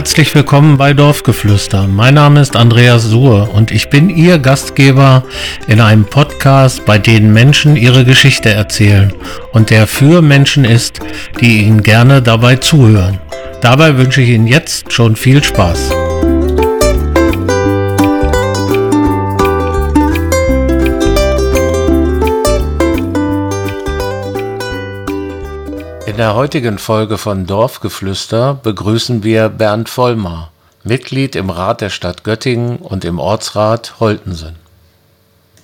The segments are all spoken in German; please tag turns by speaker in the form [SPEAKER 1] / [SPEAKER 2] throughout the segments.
[SPEAKER 1] herzlich willkommen bei Dorfgeflüster. Mein Name ist Andreas Suhr und ich bin Ihr Gastgeber in einem Podcast, bei dem Menschen ihre Geschichte erzählen und der für Menschen ist, die Ihnen gerne dabei zuhören. Dabei wünsche ich Ihnen jetzt schon viel Spaß. Der heutigen Folge von Dorfgeflüster begrüßen wir Bernd Vollmar, Mitglied im Rat der Stadt Göttingen und im Ortsrat Holtensen.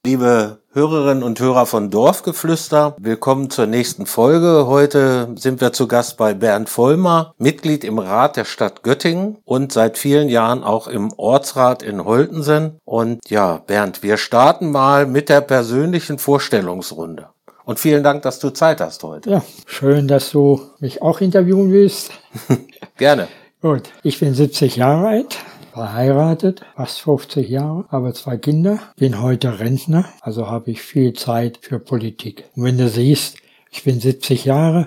[SPEAKER 2] Liebe Hörerinnen und Hörer von Dorfgeflüster, willkommen zur nächsten Folge. Heute sind wir zu Gast bei Bernd Vollmar, Mitglied im Rat der Stadt Göttingen und seit vielen Jahren auch im Ortsrat in Holtensen. Und ja, Bernd, wir starten mal mit der persönlichen Vorstellungsrunde. Und vielen Dank, dass du Zeit hast heute.
[SPEAKER 3] Ja, schön, dass du mich auch interviewen willst.
[SPEAKER 2] Gerne.
[SPEAKER 3] Gut, ich bin 70 Jahre alt, verheiratet, fast 50 Jahre, habe zwei Kinder, bin heute Rentner, also habe ich viel Zeit für Politik. Und wenn du siehst, ich bin 70 Jahre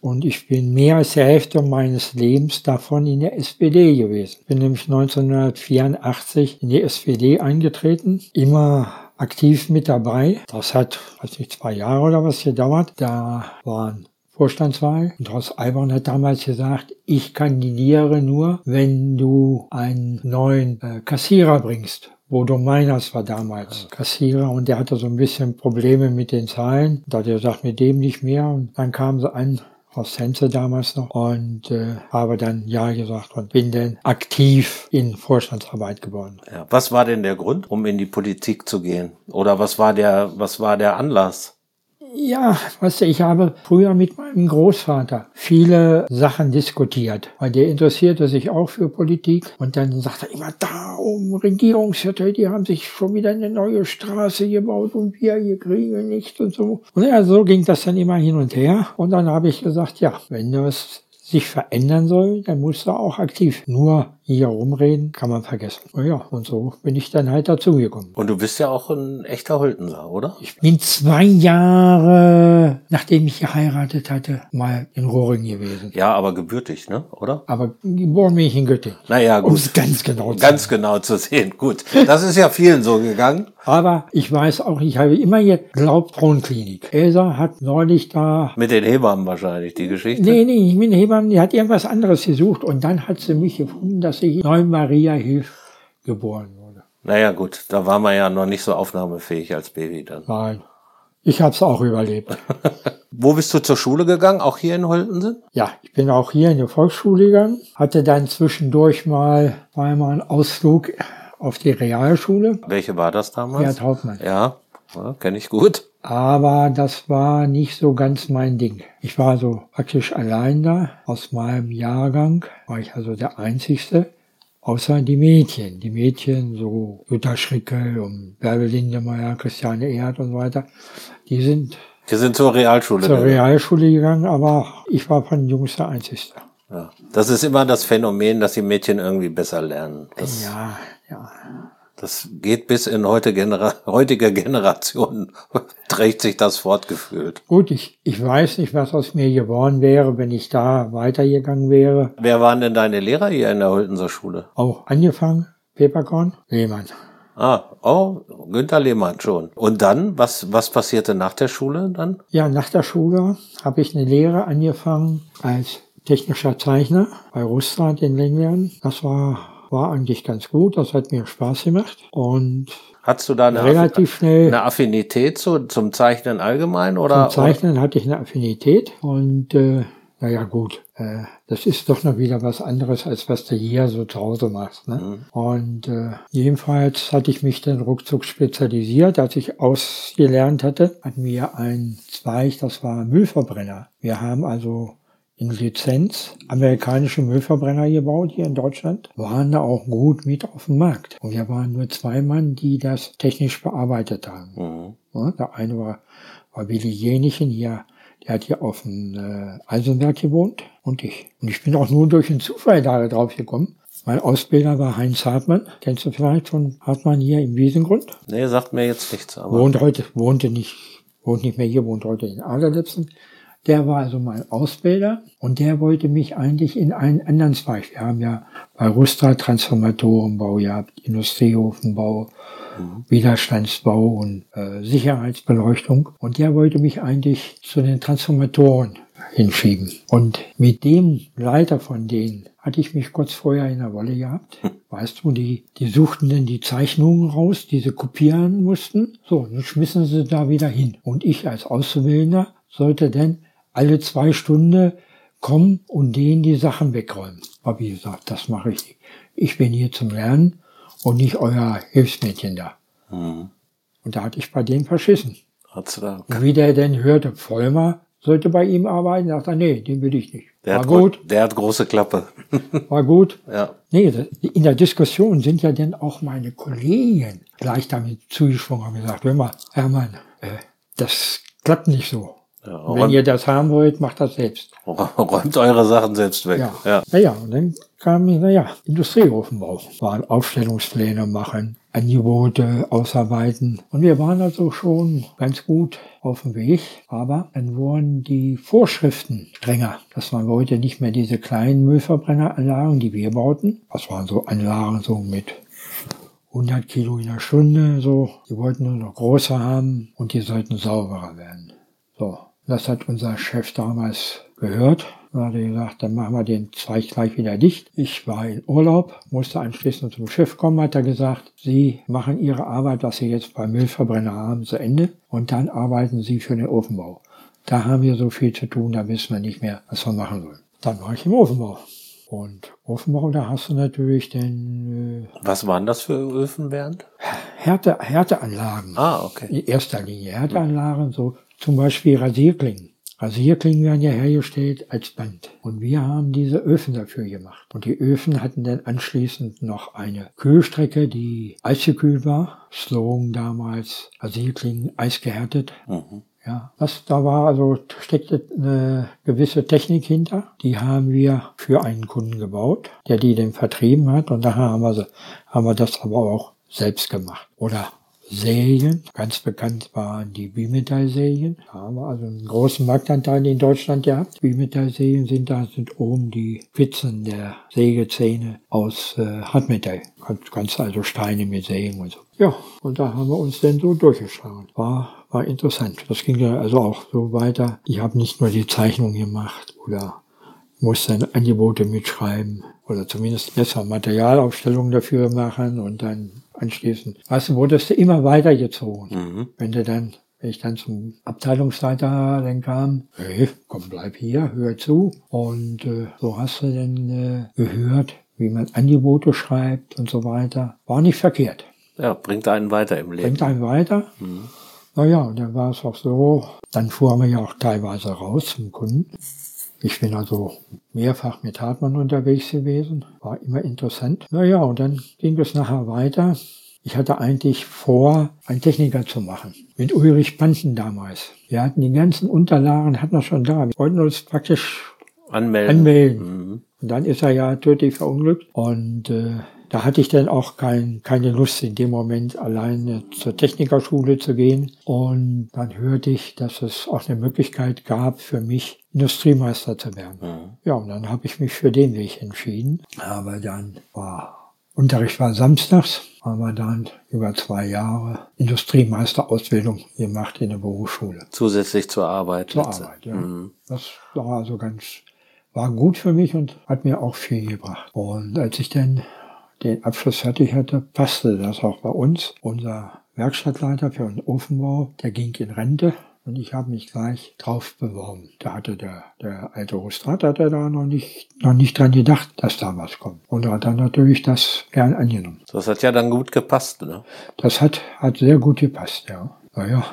[SPEAKER 3] und ich bin mehr als die Hälfte meines Lebens davon in der SPD gewesen. Bin nämlich 1984 in die SPD eingetreten, immer aktiv mit dabei. Das hat, weiß nicht, zwei Jahre oder was gedauert. Da waren Vorstandswahl. Und Horst Alborn hat damals gesagt, ich kandidiere nur, wenn du einen neuen äh, Kassierer bringst. Bodo Meiners war damals Kassierer und der hatte so ein bisschen Probleme mit den Zahlen. Da hat er gesagt, mit dem nicht mehr. Und dann kam sie an, aus Sense damals noch und äh, habe dann Ja gesagt und bin dann aktiv in Vorstandsarbeit geworden.
[SPEAKER 2] Ja, was war denn der Grund, um in die Politik zu gehen? Oder was war der, was war der Anlass?
[SPEAKER 3] Ja, du, ich habe früher mit meinem Großvater viele Sachen diskutiert, weil der interessierte sich auch für Politik und dann sagt er immer, da um Regierungsviertel, die haben sich schon wieder eine neue Straße gebaut und wir hier kriegen nichts und so. Und ja, so ging das dann immer hin und her und dann habe ich gesagt, ja, wenn das sich verändern soll, dann muss er auch aktiv. Nur hier rumreden kann man vergessen. Ja, und so bin ich dann halt dazugekommen.
[SPEAKER 2] Und du bist ja auch ein echter Holtenser, oder?
[SPEAKER 3] Ich bin zwei Jahre, nachdem ich geheiratet hatte, mal in Rohring gewesen.
[SPEAKER 2] Ja, aber gebürtig, ne? Oder?
[SPEAKER 3] Aber geboren bin ich in Göttingen.
[SPEAKER 2] Naja, gut.
[SPEAKER 3] Um es ganz genau zu
[SPEAKER 2] Ganz genau zu sehen. Gut. Das ist ja vielen so gegangen.
[SPEAKER 3] Aber ich weiß auch, ich habe immer geglaubt, Frauenklinik. Elsa hat neulich da...
[SPEAKER 2] Mit den Hebammen wahrscheinlich, die Geschichte.
[SPEAKER 3] Nee, nee, nicht mit den Hebammen, die hat irgendwas anderes gesucht. Und dann hat sie mich gefunden, dass ich Neu Maria Hilf geboren wurde.
[SPEAKER 2] Naja, gut. Da war man ja noch nicht so aufnahmefähig als Baby dann.
[SPEAKER 3] Nein. Ich habe es auch überlebt.
[SPEAKER 2] Wo bist du zur Schule gegangen? Auch hier in Holtensen?
[SPEAKER 3] Ja, ich bin auch hier in die Volksschule gegangen. Hatte dann zwischendurch mal einmal einen Ausflug auf die Realschule.
[SPEAKER 2] Welche war das damals?
[SPEAKER 3] Gerd Hauptmann.
[SPEAKER 2] Ja, ja kenne ich gut.
[SPEAKER 3] Aber das war nicht so ganz mein Ding. Ich war so praktisch allein da. Aus meinem Jahrgang war ich also der Einzigste. Außer die Mädchen. Die Mädchen, so Jutta Schrickel und Bärbel Lindemeyer, Christiane Erd und so weiter, die sind,
[SPEAKER 2] Die sind zur Realschule
[SPEAKER 3] zur
[SPEAKER 2] gegangen.
[SPEAKER 3] Realschule gegangen, aber ich war von den Jungs der Einzigste.
[SPEAKER 2] Ja. Das ist immer das Phänomen, dass die Mädchen irgendwie besser lernen. Das,
[SPEAKER 3] Ja, ja.
[SPEAKER 2] das geht bis in heute Genera heutige Generationen, trägt sich das fortgeführt.
[SPEAKER 3] Gut, ich, ich weiß nicht, was aus mir geworden wäre, wenn ich da weitergegangen wäre.
[SPEAKER 2] Wer waren denn deine Lehrer hier in der Holtenser Schule?
[SPEAKER 3] Auch angefangen, Peperkorn, Lehmann.
[SPEAKER 2] Ah, oh, Günther Lehmann schon. Und dann, was, was passierte nach der Schule dann?
[SPEAKER 3] Ja, nach der Schule habe ich eine Lehre angefangen als technischer Zeichner bei Russland in Lenglern. Das war, war eigentlich ganz gut, das hat mir Spaß gemacht. Und
[SPEAKER 2] Hattest du da eine,
[SPEAKER 3] relativ
[SPEAKER 2] Affi-
[SPEAKER 3] schnell
[SPEAKER 2] eine Affinität zu, zum Zeichnen allgemein oder?
[SPEAKER 3] zum Zeichnen hatte ich eine Affinität. Und äh, naja gut, äh, das ist doch noch wieder was anderes, als was du hier so zu Hause machst. Ne? Und äh, jedenfalls hatte ich mich dann ruckzuck spezialisiert. Als ich ausgelernt hatte, hatten wir einen Zweig, das war Müllverbrenner. Wir haben also in Lizenz amerikanische Müllverbrenner gebaut hier in Deutschland, waren da auch gut mit auf dem Markt. Und wir waren nur zwei Mann, die das technisch bearbeitet haben.
[SPEAKER 2] Mhm.
[SPEAKER 3] Ja, der eine war, war Willi Jenichen hier, der hat hier auf dem äh, Eisenberg gewohnt und ich. Und ich bin auch nur durch einen Zufall da drauf gekommen. Mein Ausbilder war Heinz Hartmann. Kennst du vielleicht von Hartmann hier im Wiesengrund?
[SPEAKER 2] Nee, sagt mir jetzt nichts, aber.
[SPEAKER 3] Wohnt heute, wohnte nicht, wohnt nicht mehr hier, wohnt heute in Aderlipsen. Der war also mein Ausbilder und der wollte mich eigentlich in einen anderen Zweig. Wir haben ja bei Rustra Transformatorenbau gehabt, Industrieofenbau, mhm. Widerstandsbau und äh, Sicherheitsbeleuchtung. Und der wollte mich eigentlich zu den Transformatoren hinschieben. Und mit dem Leiter von denen hatte ich mich kurz vorher in der Wolle gehabt. Hm. Weißt du, die, die suchten dann die Zeichnungen raus, die sie kopieren mussten. So, dann schmissen sie da wieder hin. Und ich als Auszubildender sollte dann alle zwei Stunden kommen und denen die Sachen wegräumen. Aber wie gesagt, das mache ich nicht. Ich bin hier zum Lernen und nicht euer Hilfsmädchen da. Mhm. Und da hatte ich bei denen verschissen.
[SPEAKER 2] Hat's da.
[SPEAKER 3] Und wie der denn hörte, Vollmer sollte bei ihm arbeiten, sagt er, nee, den will ich nicht.
[SPEAKER 2] Der war gut. Der hat große Klappe.
[SPEAKER 3] war gut. Ja. Nee, in der Diskussion sind ja dann auch meine Kollegen gleich damit zugesprungen und gesagt, hör mal, Hermann, äh, das klappt nicht so. Ja, Wenn ihr das haben wollt, macht das selbst.
[SPEAKER 2] Räumt eure Sachen selbst weg.
[SPEAKER 3] Ja. Ja. Naja, und dann kam, naja, Industrieofenbau. Waren Aufstellungspläne machen, Angebote ausarbeiten. Und wir waren also schon ganz gut auf dem Weg. Aber dann wurden die Vorschriften strenger. Das waren heute nicht mehr diese kleinen Müllverbrenneranlagen, die wir bauten. Das waren so Anlagen so mit 100 Kilo in der Stunde, so. Die wollten nur noch größer haben und die sollten sauberer werden. So. Das hat unser Chef damals gehört. Da hat er gesagt, dann machen wir den Zweig gleich wieder dicht. Ich war in Urlaub, musste anschließend zum Schiff kommen, hat er gesagt, Sie machen Ihre Arbeit, was Sie jetzt beim Müllverbrenner haben, zu Ende und dann arbeiten Sie für den Ofenbau. Da haben wir so viel zu tun, da wissen wir nicht mehr, was wir machen sollen. Dann war ich im Ofenbau. Und Ofenbau, da hast du natürlich den...
[SPEAKER 2] Äh, was waren das für Öfen, Bernd?
[SPEAKER 3] Härte, Härteanlagen.
[SPEAKER 2] Ah, okay.
[SPEAKER 3] In erster Linie Härteanlagen, so zum Beispiel Rasierklingen. Rasierklingen werden ja hergestellt als Band. Und wir haben diese Öfen dafür gemacht. Und die Öfen hatten dann anschließend noch eine Kühlstrecke, die eisgekühlt war. Slogan damals, Rasierklingen eisgehärtet. Mhm. Ja, das, da war also, steckte eine gewisse Technik hinter. Die haben wir für einen Kunden gebaut, der die dann vertrieben hat. Und daher haben wir, haben wir das aber auch selbst gemacht. Oder Sägen. Ganz bekannt waren die Bimetallsägen. Da haben wir also einen großen Marktanteil in Deutschland gehabt. Bimetallsägen sind da, sind oben die Spitzen der Sägezähne aus äh, Hartmetall. Ganz, ganz also Steine mit Sägen und so. Ja, und da haben wir uns dann so durchgeschlagen. War, war interessant. Das ging ja also auch so weiter. Ich habe nicht nur die Zeichnung gemacht oder musste dann Angebote mitschreiben oder zumindest besser Materialaufstellungen dafür machen und dann anschließend. Weißt du, wurdest du immer weitergezogen. Mhm. Wenn du dann, wenn ich dann zum Abteilungsleiter dann kam, hey, komm, bleib hier, hör zu. Und äh, so hast du dann äh, gehört, wie man Angebote schreibt und so weiter. War nicht verkehrt.
[SPEAKER 2] Ja, bringt einen weiter im Leben.
[SPEAKER 3] Bringt einen weiter. Mhm. Naja, und dann war es auch so, dann fuhren wir ja auch teilweise raus zum Kunden. Ich bin also mehrfach mit Hartmann unterwegs gewesen, war immer interessant. Naja, und dann ging es nachher weiter. Ich hatte eigentlich vor, einen Techniker zu machen. Mit Ulrich Panten damals. Wir hatten die ganzen Unterlagen, hatten wir schon da. Wir wollten uns praktisch
[SPEAKER 2] anmelden.
[SPEAKER 3] anmelden. Mhm. Und dann ist er ja tödlich verunglückt. Und äh, da hatte ich dann auch kein, keine Lust in dem Moment alleine zur Technikerschule zu gehen. Und dann hörte ich, dass es auch eine Möglichkeit gab für mich, Industriemeister zu werden. Mhm. Ja, und dann habe ich mich für den Weg entschieden. Aber dann war Unterricht war samstags, haben wir dann über zwei Jahre Industriemeisterausbildung gemacht in der Berufsschule.
[SPEAKER 2] Zusätzlich zur Arbeit.
[SPEAKER 3] Zur Arbeit, ja. Mhm. Das war also ganz, war gut für mich und hat mir auch viel gebracht. Und als ich dann den Abschluss fertig hatte, passte das auch bei uns. Unser Werkstattleiter für den Ofenbau, der ging in Rente und ich habe mich gleich drauf beworben. Da hatte der, der alte Rustrat hat er da noch nicht, noch nicht dran gedacht, dass da was kommt. Und er hat dann natürlich das gern angenommen.
[SPEAKER 2] Das hat ja dann gut gepasst, ne?
[SPEAKER 3] Das hat, hat sehr gut gepasst, ja. Naja,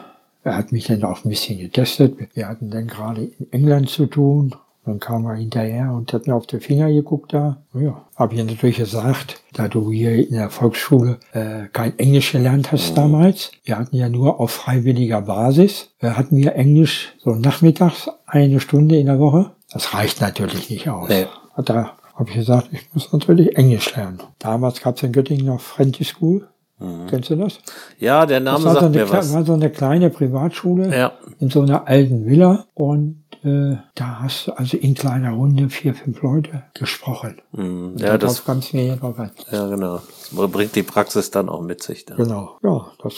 [SPEAKER 3] er hat mich dann auch ein bisschen getestet. Wir hatten dann gerade in England zu tun dann kam er hinterher und hat mir auf die Finger geguckt da. Ja, habe ich natürlich gesagt, da du hier in der Volksschule äh, kein Englisch gelernt hast mhm. damals. Wir hatten ja nur auf freiwilliger Basis. Wir äh, hatten wir Englisch so nachmittags eine Stunde in der Woche. Das reicht natürlich nicht aus. Nee. Da habe ich gesagt, ich muss natürlich Englisch lernen. Damals gab es in Göttingen noch Friendly School. Mhm. Kennst du das?
[SPEAKER 2] Ja, der Name sagt
[SPEAKER 3] so
[SPEAKER 2] mir was.
[SPEAKER 3] war so eine kleine Privatschule ja. in so einer alten Villa und äh, da hast du also in kleiner Runde vier, fünf Leute gesprochen.
[SPEAKER 2] Mhm. Ja, das,
[SPEAKER 3] hier drauf an.
[SPEAKER 2] ja, genau. Das bringt die Praxis dann auch mit sich. Dann.
[SPEAKER 3] Genau, ja, das,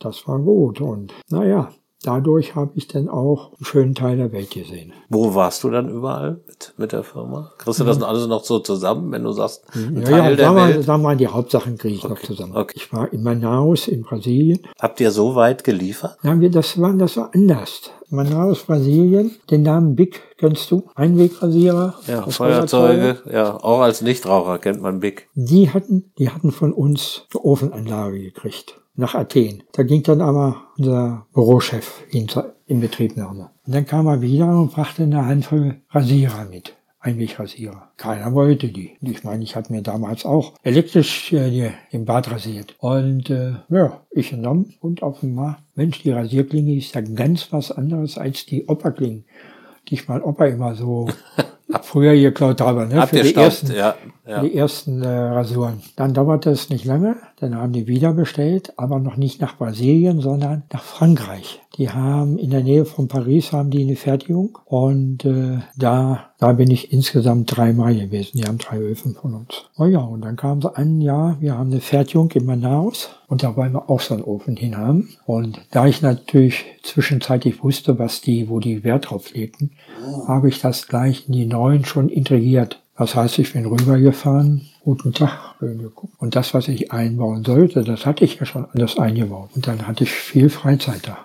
[SPEAKER 3] das war gut. Und naja, dadurch habe ich dann auch einen schönen Teil der Welt gesehen.
[SPEAKER 2] Wo warst du dann überall mit, mit der Firma? Kriegst du das denn alles noch so zusammen, wenn du sagst, ein
[SPEAKER 3] Ja,
[SPEAKER 2] Teil
[SPEAKER 3] ja,
[SPEAKER 2] der
[SPEAKER 3] sagen
[SPEAKER 2] Welt?
[SPEAKER 3] sagen wir, die Hauptsachen kriege ich noch zusammen.
[SPEAKER 2] okay.
[SPEAKER 3] Ich war in Manaus in Brasilien.
[SPEAKER 2] Habt ihr so weit geliefert?
[SPEAKER 3] Ja, wir, das war, das war anders. Manaus, Brasilien. Den Namen Big kennst du? Einwegrasierer.
[SPEAKER 2] Ja, Feuerzeuge, ja, auch als Nichtraucher kennt man Big.
[SPEAKER 3] Die hatten, die hatten von uns eine Ofenanlage gekriegt. Nach Athen. Da ging dann aber unser Bürochef in, in Betriebnahme. Und dann kam er wieder und brachte eine Handvoll Rasierer mit. Einwegrasierer. Keiner wollte die. Ich meine, ich hatte mir damals auch elektrisch äh, im Bad rasiert. Und äh, ja, ich genommen und Markt. Mensch, die Rasierklinge ist ja ganz was anderes als die Operklingen, die ich mein Opa immer so früher geklaut habe. Ne? Für die ersten,
[SPEAKER 2] ja, ja.
[SPEAKER 3] die ersten äh, Rasuren. Dann dauerte es nicht lange, dann haben die wieder bestellt, aber noch nicht nach Brasilien, sondern nach Frankreich. Die haben in der Nähe von Paris haben die eine Fertigung und äh, da da bin ich insgesamt dreimal gewesen. Die haben drei Öfen von uns. Oh ja, und dann kamen sie an, ja, wir haben eine Fertigung in Manaus und da wollen wir auch so einen Ofen hin haben. Und da ich natürlich zwischenzeitlich wusste, was die, wo die Wert drauf legten, habe ich das gleich in die neuen schon integriert. Das heißt, ich bin rübergefahren, guten Tag, schön geguckt. Und das, was ich einbauen sollte, das hatte ich ja schon alles eingebaut. Und dann hatte ich viel Freizeit da.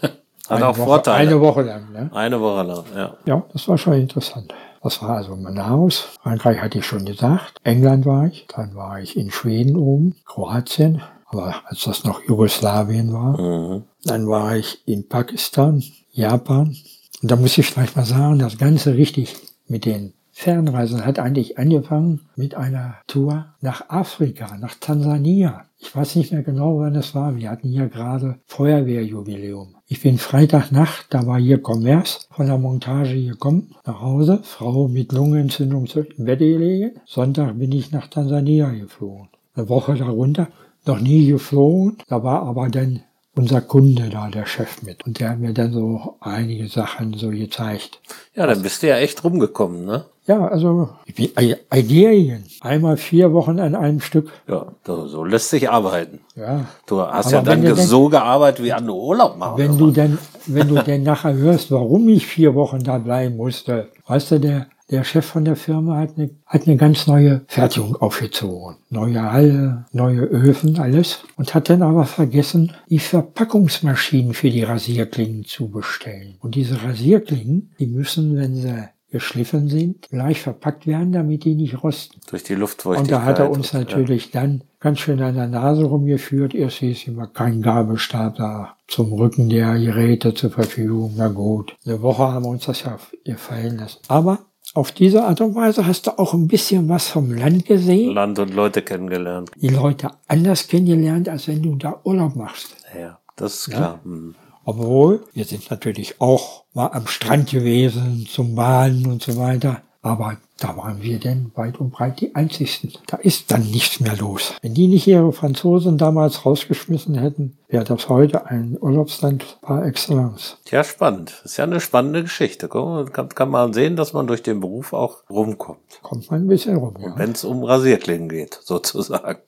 [SPEAKER 2] Hat
[SPEAKER 3] Eine
[SPEAKER 2] auch
[SPEAKER 3] Woche,
[SPEAKER 2] Vorteile.
[SPEAKER 3] Eine Woche lang, ne?
[SPEAKER 2] Eine Woche lang, ja.
[SPEAKER 3] Ja, das war schon interessant. Das war also Manaus. Frankreich hatte ich schon gesagt. England war ich. Dann war ich in Schweden oben. Kroatien. Aber als das noch Jugoslawien war.
[SPEAKER 2] Mhm.
[SPEAKER 3] Dann war ich in Pakistan, Japan. Und da muss ich vielleicht mal sagen, das Ganze richtig mit den Fernreisen hat eigentlich angefangen mit einer Tour nach Afrika, nach Tansania. Ich weiß nicht mehr genau, wann es war. Wir hatten hier gerade Feuerwehrjubiläum. Ich bin Freitagnacht, da war hier Commerce von der Montage gekommen, nach Hause, Frau mit Lungenentzündung im Bett gelegen. Sonntag bin ich nach Tansania geflogen. Eine Woche darunter noch nie geflogen, da war aber dann unser Kunde da, der Chef mit. Und der hat mir dann so einige Sachen so gezeigt.
[SPEAKER 2] Ja, dann bist du ja echt rumgekommen, ne?
[SPEAKER 3] Ja, also ich bin Al- Algerien. Einmal vier Wochen an einem Stück.
[SPEAKER 2] Ja, so, lässt sich arbeiten.
[SPEAKER 3] Ja.
[SPEAKER 2] Du hast
[SPEAKER 3] Aber
[SPEAKER 2] ja dann so gearbeitet, wie andere Urlaub machen.
[SPEAKER 3] Wenn du denn, wenn du denn nachher hörst, warum ich vier Wochen da bleiben musste, weißt du, der, der Chef von der Firma hat eine, hat eine ganz neue Fertigung aufgezogen. Neue Halle, neue Öfen, alles. Und hat dann aber vergessen, die Verpackungsmaschinen für die Rasierklingen zu bestellen. Und diese Rasierklingen, die müssen, wenn sie geschliffen sind, gleich verpackt werden, damit die nicht rosten.
[SPEAKER 2] Durch die
[SPEAKER 3] Und
[SPEAKER 2] Luftfeuchtigkeit.
[SPEAKER 3] da hat er uns
[SPEAKER 2] und-
[SPEAKER 3] natürlich dann ganz schön an der Nase rumgeführt. Erst hieß immer kein Gabelstab da zum Rücken der Geräte zur Verfügung. Na gut, eine Woche haben wir uns das ja gefallen lassen. Aber auf diese Art und Weise hast du auch ein bisschen was vom Land
[SPEAKER 2] Ja.
[SPEAKER 3] gesehen.
[SPEAKER 2] Land und Leute kennengelernt.
[SPEAKER 3] Die Leute anders kennengelernt, als wenn du da Urlaub machst.
[SPEAKER 2] Ja, das ist klar. Mhm.
[SPEAKER 3] Obwohl, wir sind natürlich auch mal am Strand gewesen zum Baden und so weiter. Aber da waren wir denn weit und breit die Einzigsten. Da ist dann nichts mehr los. Wenn die nicht ihre Franzosen damals rausgeschmissen hätten, wäre das heute ein Urlaubsland par excellence.
[SPEAKER 2] Ja, spannend. Ist ja eine spannende Geschichte. Kann, kann man sehen, dass man durch den Beruf auch rumkommt.
[SPEAKER 3] Kommt man ein bisschen rum, ja.
[SPEAKER 2] Wenn es um Rasierklingen geht, sozusagen.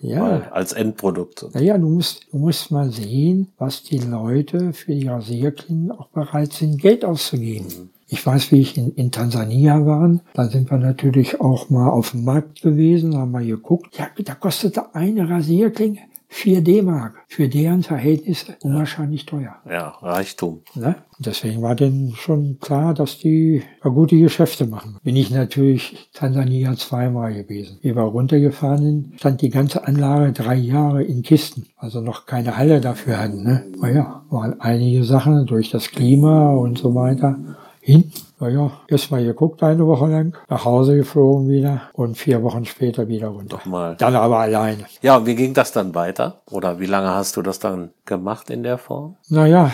[SPEAKER 3] Ja.
[SPEAKER 2] als Endprodukt.
[SPEAKER 3] Naja, du musst, du musst mal sehen, was die Leute für die Rasierklingen auch bereit sind, Geld auszugeben. Ich weiß, wie ich in, in Tansania war. Da sind wir natürlich auch mal auf dem Markt gewesen, haben wir geguckt. Ja, da kostete eine Rasierklinge 4 D-Mark. Für deren Verhältnisse unwahrscheinlich teuer.
[SPEAKER 2] Ja, Reichtum.
[SPEAKER 3] Ne? Deswegen war denn schon klar, dass die gute Geschäfte machen. Bin ich natürlich Tansania zweimal gewesen. Wir runtergefahren sind, stand die ganze Anlage drei Jahre in Kisten. Also noch keine Halle dafür hatten. Ne? Naja, waren einige Sachen durch das Klima und so weiter hin. Naja, erstmal geguckt eine Woche lang, nach Hause geflogen wieder und vier Wochen später wieder runter.
[SPEAKER 2] Mal.
[SPEAKER 3] Dann aber alleine.
[SPEAKER 2] Ja, und wie ging das dann weiter? Oder wie lange hast du das dann gemacht in der Form?
[SPEAKER 3] Naja,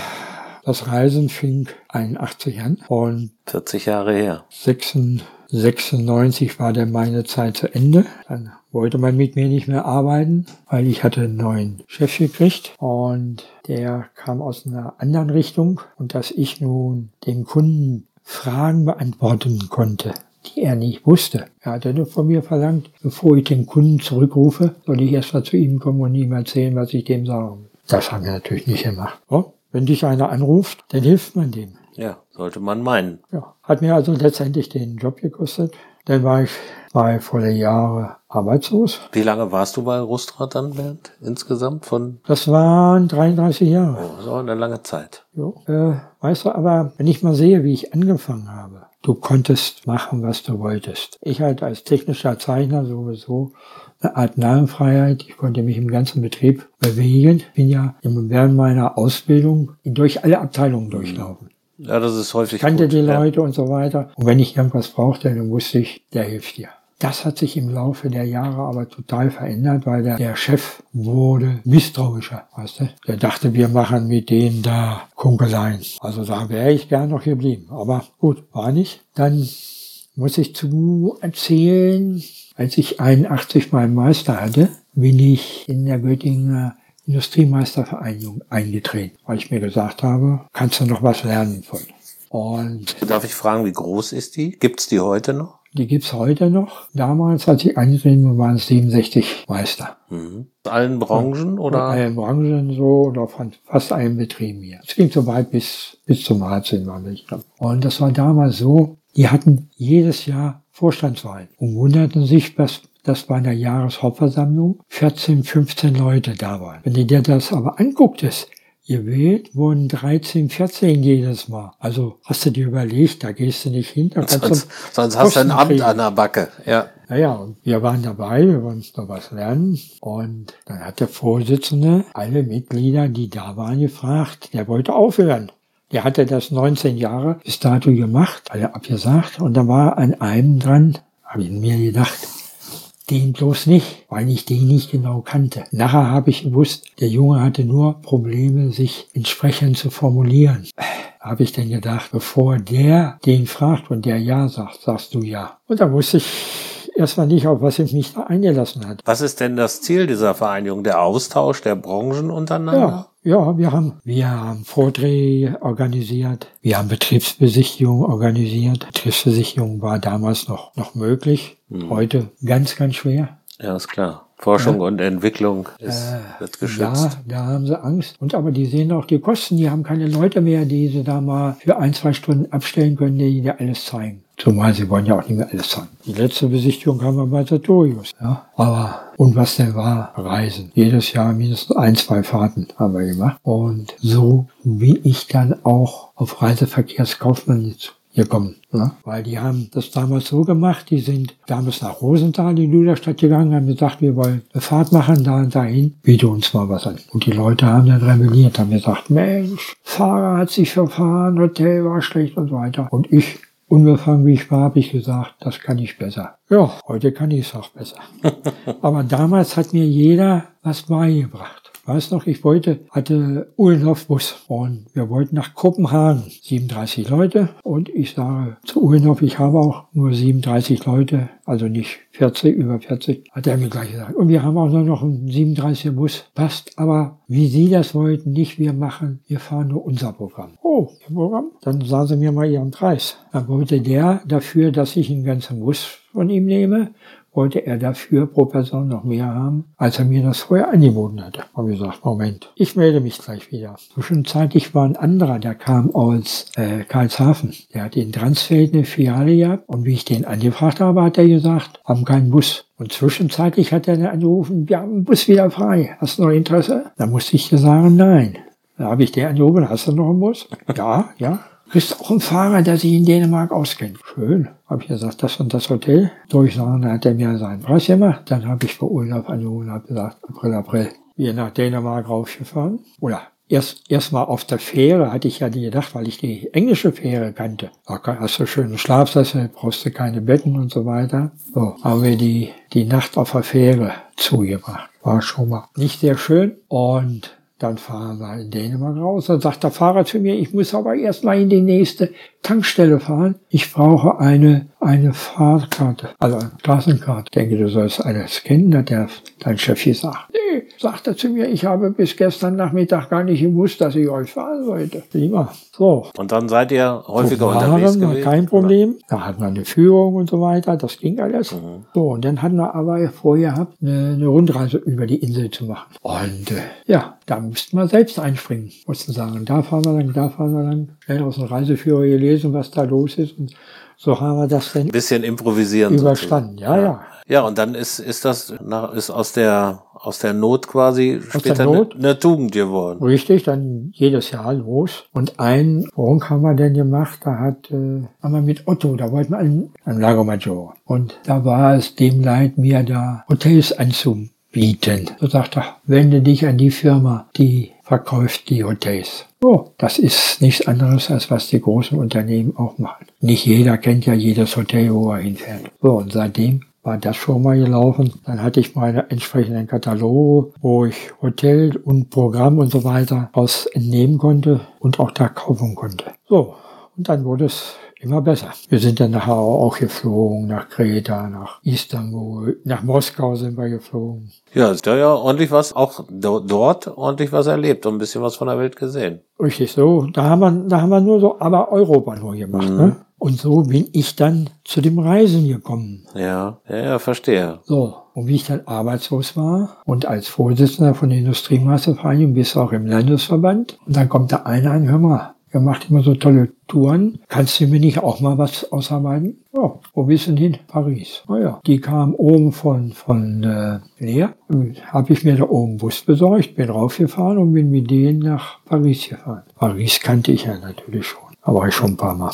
[SPEAKER 3] das Reisen fing 81 an und
[SPEAKER 2] 40 Jahre her.
[SPEAKER 3] 96 war dann meine Zeit zu Ende. Dann wollte man mit mir nicht mehr arbeiten, weil ich hatte einen neuen Chef gekriegt und der kam aus einer anderen Richtung und dass ich nun dem Kunden Fragen beantworten konnte, die er nicht wusste. Er hatte nur von mir verlangt, bevor ich den Kunden zurückrufe, soll ich erst mal zu ihm kommen und ihm erzählen, was ich dem sage. Das haben wir natürlich nicht gemacht. Oh, wenn dich einer anruft, dann hilft man dem.
[SPEAKER 2] Ja, sollte man meinen.
[SPEAKER 3] Ja, hat mir also letztendlich den Job gekostet. Dann war ich zwei volle Jahre arbeitslos.
[SPEAKER 2] Wie lange warst du bei Rustrat dann, Bernd, insgesamt? Von
[SPEAKER 3] Das waren 33 Jahre.
[SPEAKER 2] oh, war eine lange Zeit.
[SPEAKER 3] Jo. Äh, weißt du, aber wenn ich mal sehe, wie ich angefangen habe, du konntest machen, was du wolltest. Ich halt als technischer Zeichner sowieso eine Art Namenfreiheit. Ich konnte mich im ganzen Betrieb bewegen. Bin ja während meiner Ausbildung durch alle Abteilungen durchlaufen.
[SPEAKER 2] Ja, das ist häufig
[SPEAKER 3] kannte
[SPEAKER 2] gut.
[SPEAKER 3] die
[SPEAKER 2] ja.
[SPEAKER 3] Leute und so weiter. Und wenn ich irgendwas brauchte, dann wusste ich, der hilft dir. Das hat sich im Laufe der Jahre aber total verändert, weil der, der Chef wurde misstrauischer, weißt du? Der dachte, wir machen mit denen da Kunkeleien. Also da wäre ich gern noch geblieben. Aber gut, war nicht. Dann muss ich zu erzählen, als ich 81 meinen Meister hatte, bin ich in der Göttinger Industriemeistervereinigung eingetreten, weil ich mir gesagt habe, kannst du noch was lernen von. Und
[SPEAKER 2] Darf ich fragen, wie groß ist die? Gibt's die heute noch?
[SPEAKER 3] Die gibt's heute noch. Damals, als ich eingetreten bin, waren es 67 Meister.
[SPEAKER 2] Mhm. Allen Branchen oder?
[SPEAKER 3] allen Branchen so oder von fast allen Betrieben hier. Es ging so weit bis, bis zum Harzen, war ich glaube. Und das war damals so, die hatten jedes Jahr Vorstandswahlen und wunderten sich, dass dass bei einer Jahreshauptversammlung 14, 15 Leute da waren. Wenn du dir das aber angucktest, gewählt wurden 13, 14 jedes Mal. Also hast du dir überlegt, da gehst du nicht hin,
[SPEAKER 2] Sonst, sonst hast du ein Amt
[SPEAKER 3] kriegen.
[SPEAKER 2] an der Backe. Ja.
[SPEAKER 3] naja, wir waren dabei, wir wollten noch was lernen. Und dann hat der Vorsitzende alle Mitglieder, die da waren, gefragt, der wollte aufhören. Der hatte das 19 Jahre bis dato gemacht, alle abgesagt. Und da war an einem dran, habe ich mir gedacht, den bloß nicht, weil ich den nicht genau kannte. Nachher habe ich gewusst, der Junge hatte nur Probleme, sich entsprechend zu formulieren. Habe ich dann gedacht, bevor der den fragt und der Ja sagt, sagst du Ja. Und da wusste ich erstmal nicht, auf was ich mich da eingelassen hatte.
[SPEAKER 2] Was ist denn das Ziel dieser Vereinigung? Der Austausch der Branchen untereinander?
[SPEAKER 3] Ja, ja, wir haben, wir haben Vorträge organisiert, wir haben Betriebsbesichtigungen organisiert. Betriebsbesichtigung war damals noch, noch möglich, heute ganz, ganz schwer.
[SPEAKER 2] Ja, ist klar. Forschung und Entwicklung ist, wird geschützt.
[SPEAKER 3] Ja, da haben sie Angst. Und aber die sehen auch die Kosten, die haben keine Leute mehr, die sie da mal für ein, zwei Stunden abstellen können, die dir alles zeigen. Zumal sie wollen ja auch nicht mehr alles zeigen. Die letzte Besichtigung haben wir bei Sartorius. Ja. Aber, und was denn war? Reisen. Jedes Jahr mindestens ein, zwei Fahrten haben wir gemacht. Und so bin ich dann auch auf Reiseverkehrskaufmann gekommen. Ne? Weil die haben das damals so gemacht, die sind damals nach Rosenthal in Lüderstadt gegangen, haben gesagt, wir wollen eine Fahrt machen, da und dahin, biete uns mal was an. Und die Leute haben dann rebelliert, haben gesagt, Mensch, Fahrer hat sich verfahren, Hotel war schlecht und so weiter. Und ich, unbefangen wie ich war, habe ich gesagt, das kann ich besser. Ja, heute kann ich es auch besser. Aber damals hat mir jeder was beigebracht. Weiß noch, ich wollte, hatte Uhlenhof Bus und wir wollten nach Kopenhagen. 37 Leute und ich sage zu Uhlenhof, ich habe auch nur 37 Leute, also nicht 40, über 40, hat er mir gleich gesagt. Und wir haben auch nur noch einen 37er Bus. Passt, aber wie Sie das wollten, nicht wir machen, wir fahren nur unser Programm. Oh, Ihr Programm? Dann sagen Sie mir mal Ihren Preis. Dann wollte der dafür, dass ich einen ganzen Bus von ihm nehme, wollte er dafür pro Person noch mehr haben, als er mir das vorher angeboten hatte. Habe ich gesagt, Moment, ich melde mich gleich wieder. Zwischenzeitlich war ein anderer, der kam aus äh, Karlshafen. Der hat in Transfeld eine Filiale gehabt und wie ich den angefragt habe, hat er gesagt, haben keinen Bus. Und zwischenzeitlich hat er dann angerufen, wir haben einen Bus wieder frei. Hast du noch Interesse? Da musste ich sagen, nein. Da habe ich den angerufen, hast du noch einen Bus? ja, ja. Bist auch ein Fahrer, der sich in Dänemark auskennt. Schön. Habe ich gesagt, das und das Hotel. Durchsagen, dann hat er mir seinen Preis gemacht. Dann habe ich für Urlaub angerufen und habe gesagt, April, April. Wir nach Dänemark raufgefahren. Oder erst erstmal auf der Fähre hatte ich ja die gedacht, weil ich die englische Fähre kannte. Da hast du schöne Schlafsessel, brauchst du keine Betten und so weiter. So, haben wir die, die Nacht auf der Fähre zugebracht. War schon mal nicht sehr schön. Und dann fahren wir in Dänemark raus. Dann sagt der Fahrer zu mir, ich muss aber erst mal in die nächste Tankstelle fahren. Ich brauche eine, eine Fahrkarte, also eine Straßenkarte. Ich denke, du sollst alles kennen, hat der, dein Chef gesagt. nee, sagt er zu mir, ich habe bis gestern Nachmittag gar nicht gewusst, dass ich euch fahren wollte. Prima. So.
[SPEAKER 2] Und dann seid ihr häufiger
[SPEAKER 3] so
[SPEAKER 2] unterwegs gewesen?
[SPEAKER 3] Kein Problem. Da hatten wir eine Führung und so weiter, das ging alles. Mhm. So, und dann hatten wir aber vorher gehabt, eine, eine Rundreise über die Insel zu machen. Und äh, ja, da mussten wir selbst einspringen, mussten sagen, da fahren wir dann, da fahren wir dann. Schnell aus dem Reiseführer gelesen, was da los ist und so haben wir das dann
[SPEAKER 2] ein bisschen improvisieren
[SPEAKER 3] überstanden. Ja, ja.
[SPEAKER 2] Ja, und dann ist ist das nach, ist aus der aus der Not quasi aus später Not, eine, eine Tugend geworden.
[SPEAKER 3] Richtig, dann jedes Jahr los. Und ein Wohnung haben wir denn gemacht, da hat äh, haben wir mit Otto, da wollten wir einen, einen Lago Maggiore. Und da war es dem leid, mir da Hotels anzubieten. So sagte er, wende dich an die Firma, die verkauft die Hotels. Oh, das ist nichts anderes, als was die großen Unternehmen auch machen. Nicht jeder kennt ja jedes Hotel, wo er hinfährt. So, und seitdem war das schon mal gelaufen. Dann hatte ich meine entsprechenden Kataloge, wo ich Hotel und Programm und so weiter aus entnehmen konnte und auch da kaufen konnte. So, und dann wurde es immer besser. Wir sind dann nachher auch geflogen, nach Kreta, nach Istanbul, nach Moskau sind wir geflogen.
[SPEAKER 2] Ja, ist da ja ordentlich was, auch dort ordentlich was erlebt und ein bisschen was von der Welt gesehen.
[SPEAKER 3] Richtig so. Da haben wir, da haben wir nur so, aber Europa nur gemacht, mhm. ne? Und so bin ich dann zu dem Reisen gekommen.
[SPEAKER 2] Ja, ja, ja, verstehe.
[SPEAKER 3] So, und wie ich dann arbeitslos war und als Vorsitzender von der Industriemeistervereinigung bis auch im Landesverband, und dann kommt der eine an, hör mal, er macht immer so tolle Touren. Kannst du mir nicht auch mal was ausarbeiten? Ja, wo bist du denn hin? Paris. Oh ja, die kam oben von, von äh, Leer. Habe ich mir da oben Bus besorgt, bin raufgefahren und bin mit denen nach Paris gefahren. Paris kannte ich ja natürlich schon. Da war ich schon ein paar Mal.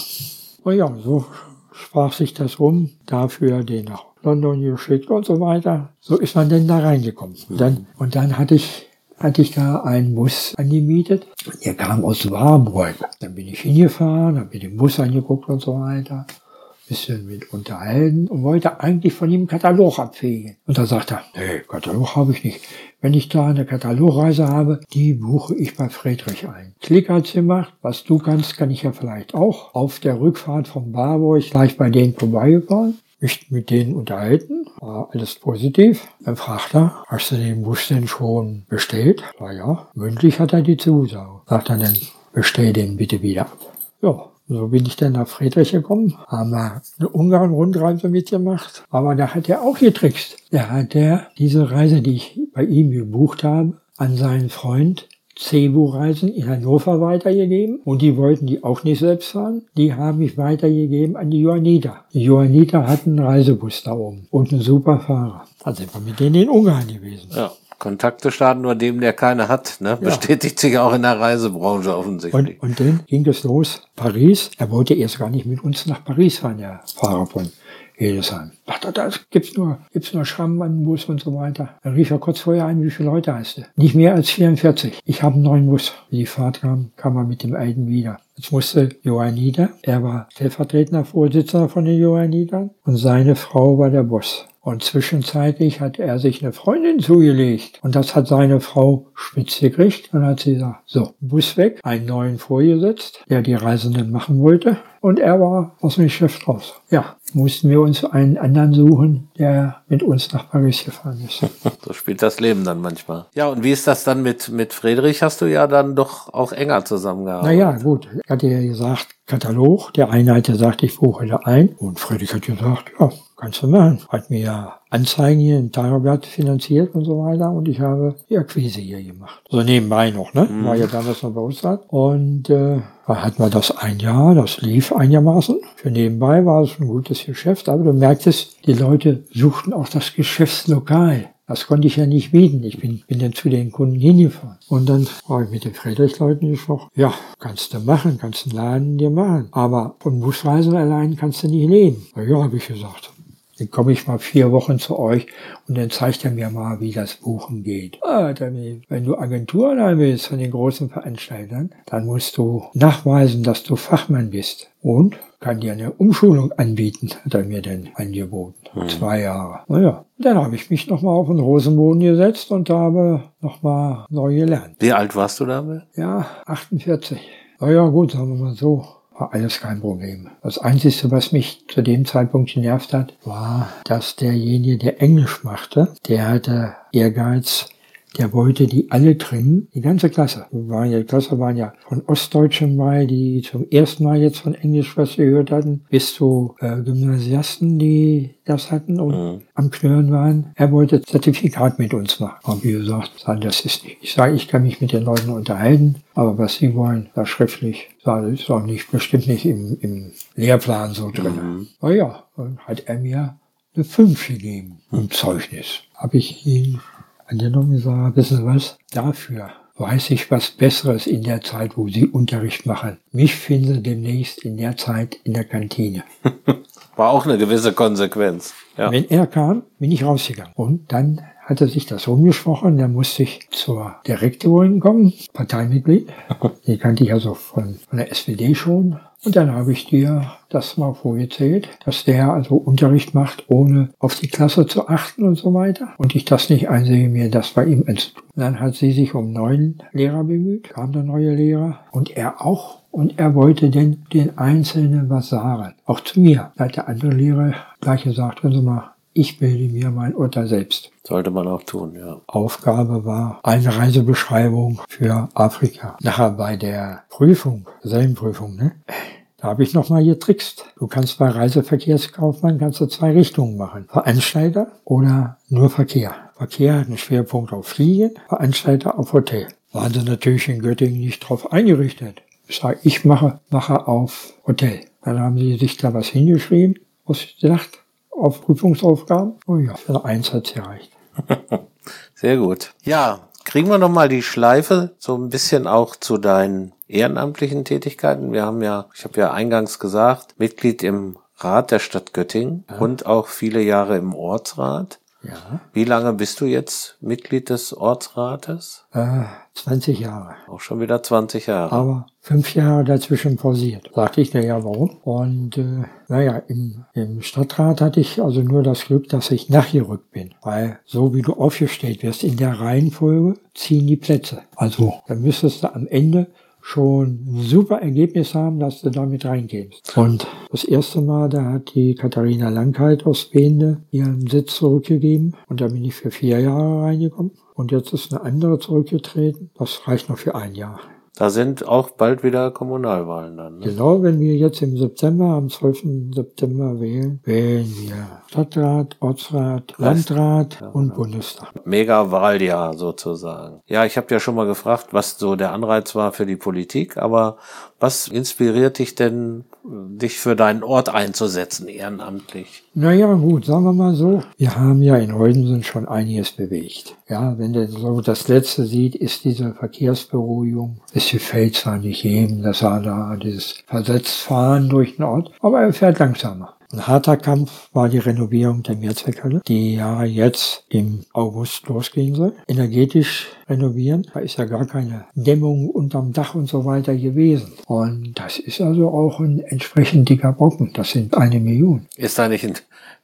[SPEAKER 3] Oh ja, so sprach sich das rum. Dafür den nach London geschickt und so weiter. So ist man denn da reingekommen. Und dann, und dann hatte ich hatte ich da einen Bus angemietet. Der kam aus Warburg. Dann bin ich hingefahren, habe mir den Bus angeguckt und so weiter. Bisschen mit unterhalten und wollte eigentlich von ihm einen Katalog abfegen. Und da sagt er, nee, Katalog habe ich nicht. Wenn ich da eine Katalogreise habe, die buche ich bei Friedrich ein. Klick hat's gemacht. Was du kannst, kann ich ja vielleicht auch. Auf der Rückfahrt von Warburg gleich bei denen vorbeigefahren mich mit denen unterhalten, war alles positiv. Dann fragt er, hast du den Bus denn schon bestellt? War ja, mündlich hat er die Zusage. Sagt er dann, bestell den bitte wieder. Ja, so bin ich dann nach Friedrich gekommen, haben wir eine Ungarn-Rundreise mitgemacht, aber da hat er auch getrickst. Da hat er diese Reise, die ich bei ihm gebucht habe, an seinen Freund Cebu-Reisen in Hannover weitergegeben und die wollten die auch nicht selbst fahren. Die haben mich weitergegeben an die Johanniter. Die Johanniter hatten einen Reisebus da oben und einen super Fahrer. Da sind wir mit denen in Ungarn gewesen.
[SPEAKER 2] Ja. Kontakte starten nur dem, der keine hat. Ne? Bestätigt ja. sich auch in der Reisebranche offensichtlich.
[SPEAKER 3] Und, und dann ging es los. Paris. Er wollte erst gar nicht mit uns nach Paris fahren, der Fahrer von Hildesheim. Dachte, da gibt's nur, gibt's nur Schramm an Bus und so weiter. Dann rief er kurz vorher ein, wie viele Leute hast du? Nicht mehr als 44. Ich habe einen neuen Bus. Wie die Fahrt kam, kam er mit dem alten wieder. Jetzt musste Johanniter, er war stellvertretender Vorsitzender von den Johannitern und seine Frau war der Boss. Und zwischenzeitlich hat er sich eine Freundin zugelegt. Und das hat seine Frau spitz gekriegt. Und hat sie gesagt, so, Bus weg, einen neuen vorgesetzt, der die Reisenden machen wollte. Und er war aus dem Geschäft raus. Ja, mussten wir uns einen anderen suchen, der mit uns nach Paris gefahren ist.
[SPEAKER 2] so spielt das Leben dann manchmal. Ja, und wie ist das dann mit, mit Friedrich? Hast du ja dann doch auch enger zusammengearbeitet.
[SPEAKER 3] Naja, gut. Er hatte ja gesagt, Katalog. Der eine hat gesagt, ich buche da ein. Und Friedrich hat gesagt, ja, kannst du machen. Hat mir ja Anzeigen hier im Tageblatt finanziert und so weiter. Und ich habe die Akquise hier gemacht. So nebenbei noch, ne? Mhm. War ja damals noch bei uns da. Und äh, da hatten wir das ein Jahr, das lief einigermaßen. Für nebenbei war es ein gutes Geschäft, aber du merktest, die Leute suchten auch das Geschäftslokal. Das konnte ich ja nicht bieten. Ich bin, bin dann zu den Kunden hingefahren. Und dann habe ich mit den Friedrich-Leuten gesprochen. Ja, kannst du machen, kannst einen Laden dir machen. Aber von Busreisen allein kannst du nicht leben. Ja, habe ich gesagt. Dann komme ich mal vier Wochen zu euch und dann zeigt er mir mal, wie das Buchen geht. Ah, dann, wenn du Agenturen haben willst von den großen Veranstaltern, dann musst du nachweisen, dass du Fachmann bist. Und kann dir eine Umschulung anbieten, hat er mir dann angeboten. Hm. Zwei Jahre. Naja, dann habe ich mich nochmal auf den Rosenboden gesetzt und habe nochmal neu gelernt.
[SPEAKER 2] Wie alt warst du damit?
[SPEAKER 3] Ja, 48. Naja, gut, sagen wir mal so war alles kein Problem. Das Einzige, was mich zu dem Zeitpunkt genervt hat, war, dass derjenige, der Englisch machte, der hatte Ehrgeiz, der wollte die alle trimmen, die ganze Klasse. Wir waren ja, die Klasse waren ja von Ostdeutschen mal, die zum ersten Mal jetzt von Englisch was gehört hatten, bis zu äh, Gymnasiasten, die das hatten und mhm. am Knören waren. Er wollte Zertifikat mit uns machen. Und wie gesagt, das ist nicht. Ich sage, ich kann mich mit den Leuten unterhalten, aber was sie wollen, da schriftlich, das ist auch nicht, bestimmt nicht im, im Lehrplan so drin. Mhm. Na ja, dann hat er mir eine 5 gegeben im Zeugnis. Habe ich ihn angenommen gesagt, wissen Sie was, dafür weiß ich was Besseres in der Zeit, wo Sie Unterricht machen. Mich finden Sie demnächst in der Zeit in der Kantine.
[SPEAKER 2] War auch eine gewisse Konsequenz.
[SPEAKER 3] Ja. Wenn er kam, bin ich rausgegangen. Und dann hatte sich das umgesprochen, da musste ich zur Direktorin kommen, Parteimitglied. Die kannte ich also von, von der SPD schon. Und dann habe ich dir das mal vorgezählt, dass der also Unterricht macht, ohne auf die Klasse zu achten und so weiter. Und ich das nicht einsehe, mir das bei ihm anzutun. Dann hat sie sich um neuen Lehrer bemüht, kam der neue Lehrer und er auch. Und er wollte denn den Einzelnen was sagen. Auch zu mir. Da hat der andere Lehrer gleich gesagt, hören Sie mal, ich bilde mir mein Urteil selbst.
[SPEAKER 2] Sollte man auch tun, ja.
[SPEAKER 3] Aufgabe war eine Reisebeschreibung für Afrika. Nachher bei der Prüfung, Prüfung, ne? Da habe ich nochmal getrickst. Du kannst bei Reiseverkehrskaufmann kannst du zwei Richtungen machen. Veranstalter oder nur Verkehr. Verkehr hat einen Schwerpunkt auf Fliegen, Veranstalter auf Hotel. Waren sie natürlich in Göttingen nicht drauf eingerichtet. Ich sage, ich mache, mache auf Hotel. Dann haben sie sich da was hingeschrieben, ausgedacht, auf Prüfungsaufgaben. Oh ja, für eins hat's gereicht.
[SPEAKER 2] Sehr gut. Ja, kriegen wir noch mal die Schleife so ein bisschen auch zu deinen ehrenamtlichen Tätigkeiten. Wir haben ja, ich habe ja eingangs gesagt, Mitglied im Rat der Stadt Göttingen ja. und auch viele Jahre im Ortsrat. Ja. Wie lange bist du jetzt Mitglied des Ortsrates?
[SPEAKER 3] Äh, 20 Jahre.
[SPEAKER 2] Auch schon wieder 20 Jahre.
[SPEAKER 3] Aber fünf Jahre dazwischen pausiert. Sagte ich dir ja warum. Und äh, naja, im, im Stadtrat hatte ich also nur das Glück, dass ich nachgerückt bin. Weil so wie du aufgestellt wirst in der Reihenfolge, ziehen die Plätze. Also dann müsstest du am Ende schon ein super Ergebnis haben, dass du damit reingehst. Und das erste Mal, da hat die Katharina Langheit aus Behende ihren Sitz zurückgegeben und da bin ich für vier Jahre reingekommen. Und jetzt ist eine andere zurückgetreten. Das reicht noch für ein Jahr.
[SPEAKER 2] Da sind auch bald wieder Kommunalwahlen dann.
[SPEAKER 3] Ne? Genau, wenn wir jetzt im September, am 12. September wählen, wählen wir Stadtrat, Ortsrat, Landrat ja, und genau. Bundestag.
[SPEAKER 2] Mega Wahljahr sozusagen. Ja, ich habe ja schon mal gefragt, was so der Anreiz war für die Politik, aber was inspiriert dich denn, dich für deinen Ort einzusetzen, ehrenamtlich?
[SPEAKER 3] Naja, gut, sagen wir mal so. Wir haben ja in Oldensen schon einiges bewegt. Ja, wenn du so das Letzte sieht, ist diese Verkehrsberuhigung. Es gefällt zwar nicht jedem, dass er da dieses Versetzfahren durch den Ort, aber er fährt langsamer. Ein harter Kampf war die Renovierung der Mehrzweckhalle, die ja jetzt im August losgehen soll. Energetisch renovieren, da ist ja gar keine Dämmung unterm Dach und so weiter gewesen. Und das ist also auch ein entsprechend dicker Brocken. Das sind eine Million.
[SPEAKER 2] Ist da nicht ein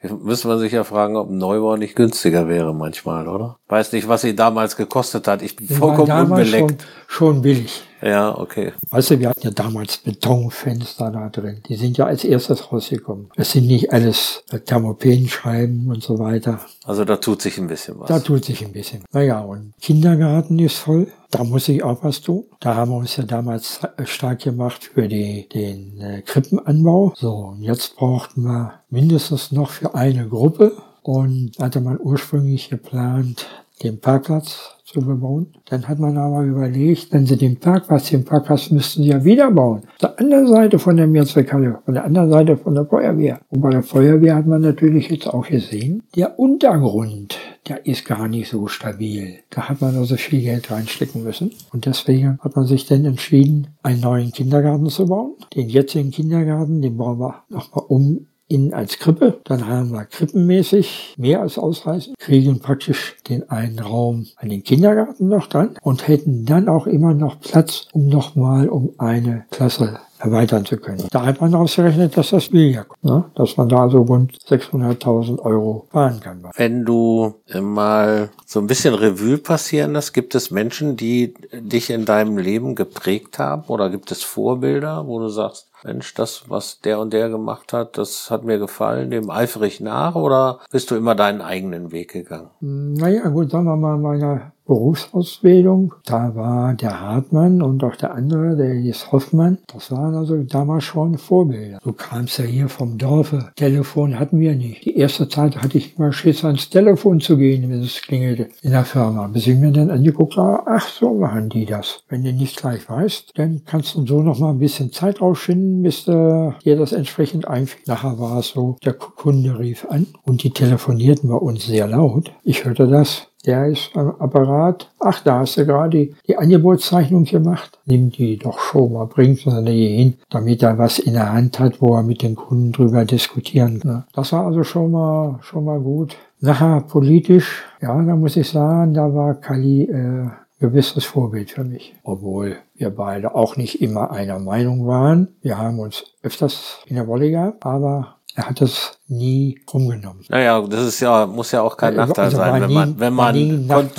[SPEAKER 2] Müsste man sich ja fragen, ob ein Neubau nicht günstiger wäre manchmal, oder? Weiß nicht, was sie damals gekostet hat. Ich bin vollkommen unbeleckt.
[SPEAKER 3] Schon, schon billig.
[SPEAKER 2] Ja, okay.
[SPEAKER 3] Weißt du, wir hatten ja damals Betonfenster da drin. Die sind ja als erstes rausgekommen. Es sind nicht alles Thermopenscheiben und so weiter.
[SPEAKER 2] Also da tut sich ein bisschen was.
[SPEAKER 3] Da tut sich ein bisschen. Naja, und Kindergarten ist voll. Da muss ich auch was tun. Da haben wir uns ja damals stark gemacht für die, den äh, Krippenanbau. So, und jetzt brauchten wir mindestens noch für eine Gruppe. Und hatte man ursprünglich geplant, den Parkplatz zu bebauen. Dann hat man aber überlegt, wenn sie den Parkplatz, den Parkplatz müssten sie ja wieder bauen. Auf der anderen Seite von der Mehrzweckhalle, von der anderen Seite von der Feuerwehr. Und bei der Feuerwehr hat man natürlich jetzt auch gesehen, der Untergrund, der ist gar nicht so stabil. Da hat man also viel Geld reinstecken müssen. Und deswegen hat man sich dann entschieden, einen neuen Kindergarten zu bauen. Den jetzigen Kindergarten, den bauen wir nochmal um innen als Krippe. Dann haben wir krippenmäßig mehr als ausreichend, kriegen praktisch den einen Raum an den Kindergarten noch dran und hätten dann auch immer noch Platz, um nochmal um eine Klasse erweitern zu können. Da hat man ausgerechnet, dass das billiger kommt, ne? dass man da so rund 600.000 Euro fahren kann.
[SPEAKER 2] Wenn du mal so ein bisschen Revue passieren lässt, gibt es Menschen, die dich in deinem Leben geprägt haben oder gibt es Vorbilder, wo du sagst, Mensch, das, was der und der gemacht hat, das hat mir gefallen, dem eifrig nach oder bist du immer deinen eigenen Weg gegangen?
[SPEAKER 3] Naja, gut, sagen wir mal, meiner Berufsausbildung. Da war der Hartmann und auch der andere, der hieß Hoffmann. Das waren also damals schon Vorbilder. Du kamst ja hier vom Dorfe. Telefon hatten wir nicht. Die erste Zeit hatte ich immer Schiss, ans Telefon zu gehen, wenn es klingelte in der Firma. Bis ich mir dann angeguckt habe, ach, so machen die das. Wenn du nicht gleich weißt, dann kannst du so noch mal ein bisschen Zeit rausschinden, du dir das entsprechend einfällt. Nachher war es so, der Kunde rief an und die telefonierten bei uns sehr laut. Ich hörte das der ist am Apparat. Ach, da hast du gerade die, Angebotszeichnung gemacht. Nimm die doch schon mal, bringt ihn hier hin, damit er was in der Hand hat, wo er mit den Kunden drüber diskutieren kann. Das war also schon mal, schon mal gut. Nachher politisch, ja, da muss ich sagen, da war Kali äh, gewisses Vorbild für mich. Obwohl wir beide auch nicht immer einer Meinung waren. Wir haben uns öfters in der Wolle gehabt, aber er hat das nie rumgenommen.
[SPEAKER 2] Naja, das ist ja, muss ja auch kein Nachteil also sein, wenn nie, man, wenn man kont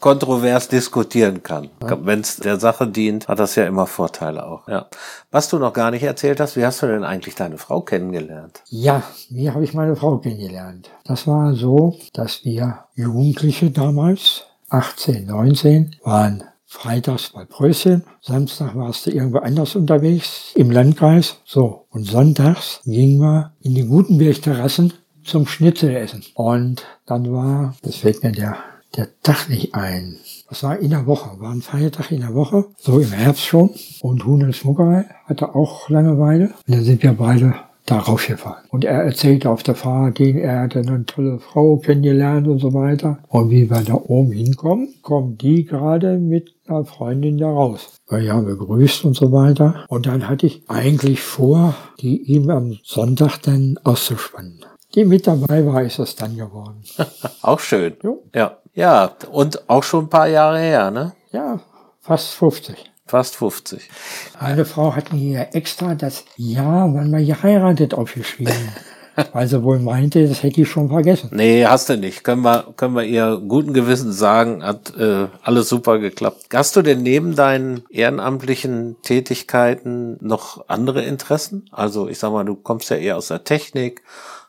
[SPEAKER 2] kontrovers diskutieren kann. Ja. Wenn es der Sache dient, hat das ja immer Vorteile auch. Ja. Was du noch gar nicht erzählt hast, wie hast du denn eigentlich deine Frau kennengelernt?
[SPEAKER 3] Ja, wie habe ich meine Frau kennengelernt? Das war so, dass wir Jugendliche damals, 18, 19, waren Freitags bei Preußen, Samstag warst du irgendwo anders unterwegs im Landkreis. So, und sonntags gingen wir in die Gutenberg-Terrassen zum Schnitzel essen. Und dann war, das fällt mir der, der Tag nicht ein. Das war in der Woche, war ein Feiertag in der Woche, so im Herbst schon. Und Huhn Schmuckerei hatte auch Langeweile. Und dann sind wir beide darauf gefahren. Und er erzählte auf der Fahrt, den er hatte eine tolle Frau kennengelernt und so weiter. Und wie wir da oben hinkommen, kommen die gerade mit einer Freundin da raus. Wir haben begrüßt und so weiter. Und dann hatte ich eigentlich vor, die ihm am Sonntag dann auszuspannen. Die mit dabei war, ist es dann geworden.
[SPEAKER 2] auch schön. Jo. Ja. Ja, und auch schon ein paar Jahre her, ne?
[SPEAKER 3] Ja, fast 50.
[SPEAKER 2] Fast 50.
[SPEAKER 3] Eine Frau hat mir extra das Jahr, wann wir geheiratet, aufgeschrieben. Weil sie wohl meinte, das hätte ich schon vergessen.
[SPEAKER 2] Nee, hast du nicht. Können wir, können wir ihr guten Gewissen sagen, hat äh, alles super geklappt. Hast du denn neben deinen ehrenamtlichen Tätigkeiten noch andere Interessen? Also ich sag mal, du kommst ja eher aus der Technik,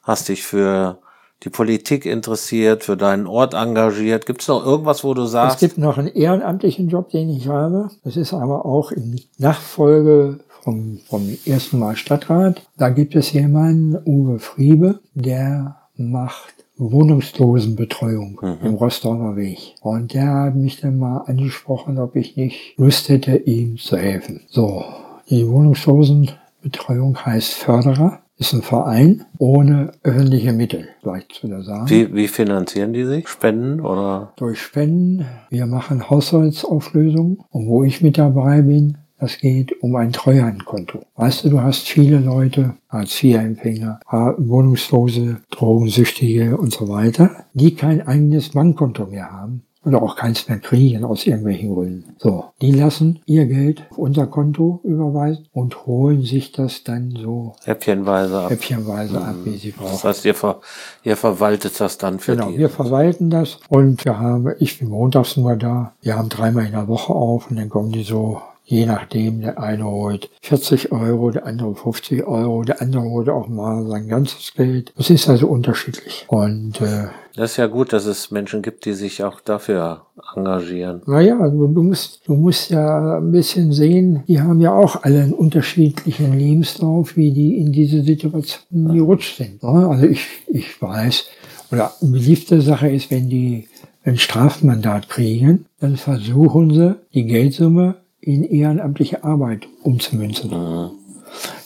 [SPEAKER 2] hast dich für die Politik interessiert, für deinen Ort engagiert? Gibt es noch irgendwas, wo du sagst?
[SPEAKER 3] Es gibt noch einen ehrenamtlichen Job, den ich habe. Das ist aber auch in Nachfolge vom, vom ersten Mal Stadtrat. Da gibt es jemanden, Uwe Friebe, der macht Wohnungslosenbetreuung mhm. im Rostocker Weg. Und der hat mich dann mal angesprochen, ob ich nicht Lust hätte, ihm zu helfen. So, die Wohnungslosenbetreuung heißt Förderer ist ein Verein ohne öffentliche Mittel, vielleicht zu der sagen.
[SPEAKER 2] Wie, wie finanzieren die sich? Spenden oder?
[SPEAKER 3] Durch Spenden. Wir machen Haushaltsauflösungen. Und wo ich mit dabei bin, das geht um ein Treuhandkonto. Weißt du, du hast viele Leute, Hartz-IV-Empfänger, Wohnungslose, Drogensüchtige und so weiter, die kein eigenes Bankkonto mehr haben oder auch keins mehr kriegen aus irgendwelchen Gründen. So, die lassen ihr Geld auf unser Konto überweisen und holen sich das dann so
[SPEAKER 2] häppchenweise ab,
[SPEAKER 3] häppchenweise ab wie sie brauchen.
[SPEAKER 2] Das heißt, ihr, ver ihr verwaltet das dann für
[SPEAKER 3] genau,
[SPEAKER 2] die?
[SPEAKER 3] Genau, wir verwalten das und wir haben, ich bin montags nur da, wir haben dreimal in der Woche auf und dann kommen die so je nachdem, der eine holt 40 Euro, der andere 50 Euro, der andere holt auch mal sein ganzes Geld. Das ist also unterschiedlich. Und äh,
[SPEAKER 2] das ist ja gut, dass es Menschen gibt, die sich auch dafür engagieren.
[SPEAKER 3] Naja, also du musst, du musst ja ein bisschen sehen, die haben ja auch alle einen unterschiedlichen Lebenslauf, wie die in diese Situation gerutscht sind. Also ich, ich weiß, oder eine beliebte Sache ist, wenn die ein Strafmandat kriegen, dann versuchen sie, die Geldsumme in ehrenamtliche Arbeit umzumünzen. Mhm.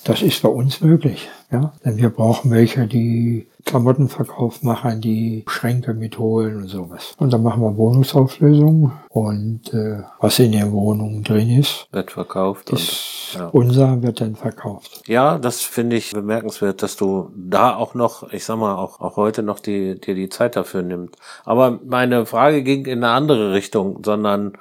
[SPEAKER 3] Das ist bei uns möglich. Ja? Denn wir brauchen welche, die Klamottenverkauf machen, die Schränke mitholen und sowas. Und dann machen wir Wohnungsauflösungen und äh, was in den Wohnungen drin ist,
[SPEAKER 2] wird verkauft.
[SPEAKER 3] Ist und, ja. Unser wird dann verkauft.
[SPEAKER 2] Ja, das finde ich bemerkenswert, dass du da auch noch, ich sag mal, auch, auch heute noch die, dir die Zeit dafür nimmst. Aber meine Frage ging in eine andere Richtung, sondern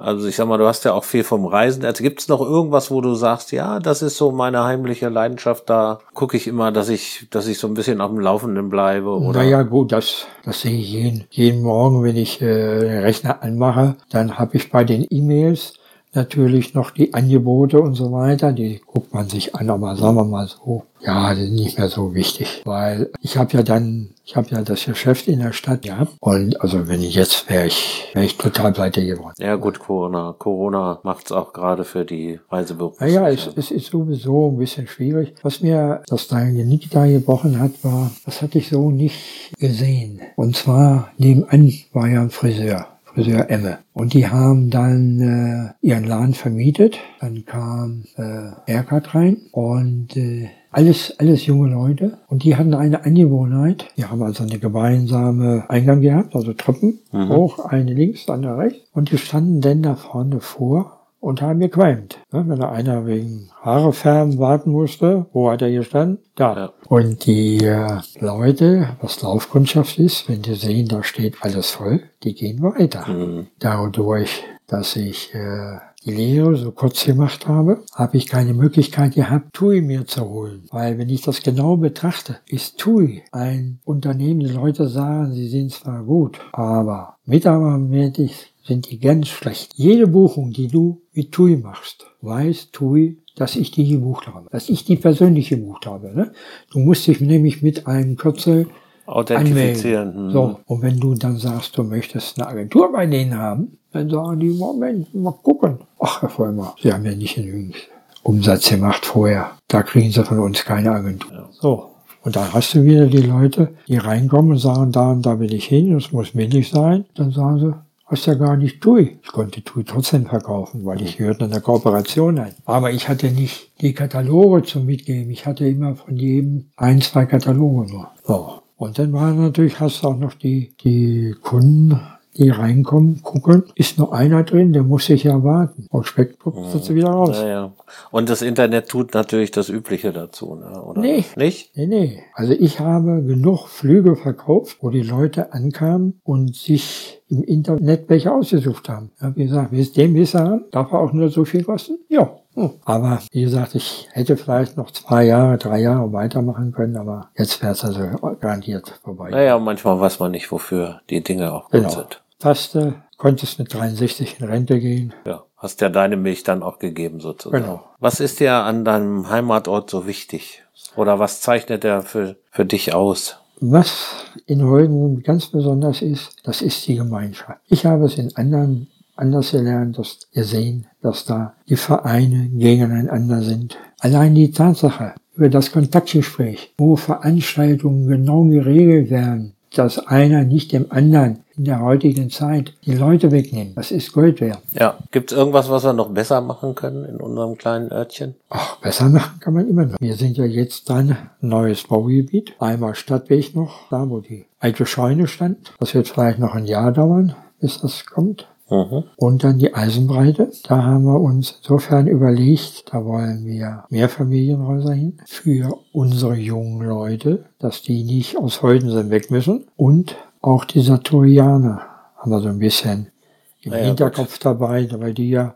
[SPEAKER 2] also ich sag mal, du hast ja auch viel vom Reisen. Also gibt es noch irgendwas, wo du sagst, ja, das ist so meine heimliche Leidenschaft, da gucke ich immer, dass ich, dass ich so ein bisschen auf dem Laufenden bleibe, oder?
[SPEAKER 3] Naja, gut, das, das sehe ich jeden, jeden Morgen, wenn ich äh, den Rechner anmache, dann habe ich bei den E-Mails natürlich noch die Angebote und so weiter, die guckt man sich an, aber sagen wir mal so, ja, die sind nicht mehr so wichtig, weil ich habe ja dann, ich habe ja das Geschäft in der Stadt gehabt und also wenn ich jetzt wäre ich, wäre ich total pleite geworden.
[SPEAKER 2] Ja gut, Corona, Corona macht's auch gerade für die Reisebüros.
[SPEAKER 3] Naja, es, es ist sowieso ein bisschen schwierig. Was mir das dein Genick da gebrochen hat, war, das hatte ich so nicht gesehen. Und zwar nebenan war ja ein Friseur. Friseur Emme. Und die haben dann äh, ihren Laden vermietet. Dann kam äh, Erkat rein und äh, alles, alles junge Leute. Und die hatten eine Angewohnheit. Die haben also eine gemeinsame Eingang gehabt, also Treppen mhm. hoch, eine links, andere rechts. Und die standen dann da vorne vor und haben gequalmt. Ne? Wenn da einer wegen Haare färben warten musste, wo hat er gestanden? Da. Ja. Und die äh, Leute, was Laufkundschaft ist, wenn die sehen, da steht alles voll, die gehen weiter. Mhm. Dadurch, dass ich äh, die Lehre so kurz gemacht habe, habe ich keine Möglichkeit gehabt, TUI mir zu holen. Weil wenn ich das genau betrachte, ist TUI ein Unternehmen, die Leute sagen, sie sind zwar gut, aber mitarbeitermäßig sind die ganz schlecht. Jede Buchung, die du mit TUI machst, weiß TUI, dass ich die gebucht habe, dass ich die persönlich gebucht habe. Ne? Du musst dich nämlich mit einem Kürzel
[SPEAKER 2] authentifizieren. Hm.
[SPEAKER 3] So, und wenn du dann sagst, du möchtest eine Agentur bei denen haben, dann sagen die, Moment, mal gucken. Ach, Herr Vollmer, Sie haben ja nicht genügend Umsatz gemacht vorher. Da kriegen Sie von uns keine Agentur. Ja. So. Und dann hast du wieder die Leute, die reinkommen und sagen, da und da will ich hin, es muss billig sein. Dann sagen sie, was ja gar nicht tue. Ich konnte TUI trotzdem verkaufen, weil ich gehörte in der Kooperation ein. Aber ich hatte nicht die Kataloge zum Mitgeben. Ich hatte immer von jedem ein, zwei Kataloge nur. So. Und dann waren natürlich, hast du auch noch die, die Kunden, die reinkommen, gucken, ist nur einer drin, der muss sich ja warten. Und Spektrum sind sie wieder raus.
[SPEAKER 2] Ja, ja. Und das Internet tut natürlich das Übliche dazu, ne? oder?
[SPEAKER 3] Nee. Nicht? Nee, nee. Also ich habe genug Flüge verkauft, wo die Leute ankamen und sich im Internet welche ausgesucht haben. Ich habe gesagt, willst du den besser haben? Darf er auch nur so viel kosten? Ja. Hm. Aber wie gesagt, ich hätte vielleicht noch zwei Jahre, drei Jahre weitermachen können, aber jetzt wäre es also garantiert vorbei.
[SPEAKER 2] Naja, manchmal weiß man nicht, wofür die Dinge auch gut genau. sind.
[SPEAKER 3] Taste, konntest mit 63 in Rente gehen.
[SPEAKER 2] Ja, hast ja deine Milch dann auch gegeben sozusagen. Genau. Was ist dir an deinem Heimatort so wichtig? Oder was zeichnet er für, für dich aus?
[SPEAKER 3] Was in Holden ganz besonders ist, das ist die Gemeinschaft. Ich habe es in anderen anders gelernt, dass gesehen, dass da die Vereine gegeneinander sind. Allein die Tatsache über das Kontaktgespräch, wo Veranstaltungen genau geregelt werden, dass einer nicht dem anderen in der heutigen Zeit die Leute wegnehmen. Das ist Gold wert.
[SPEAKER 2] Ja. Gibt es irgendwas, was wir noch besser machen können in unserem kleinen Örtchen?
[SPEAKER 3] Ach, besser machen kann man immer noch. Wir sind ja jetzt dran, neues Baugebiet. Einmal Stadtweg noch, da wo die alte Scheune stand. Das wird vielleicht noch ein Jahr dauern, bis das kommt. Mhm. Und dann die Eisenbreite. Da haben wir uns insofern überlegt, da wollen wir Mehrfamilienhäuser hin für unsere jungen Leute, dass die nicht aus Holdensen weg müssen. Und auch die Saturianer haben wir so ein bisschen im ja, Hinterkopf gut. dabei, weil die ja